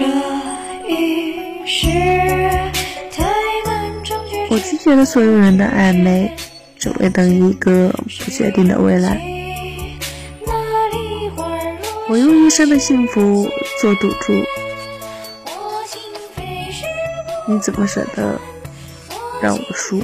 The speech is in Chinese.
这一世，我拒绝了所有人的暧昧，只为等一个不确定的未来。我用一生的幸福做赌注。你怎么舍得让我输？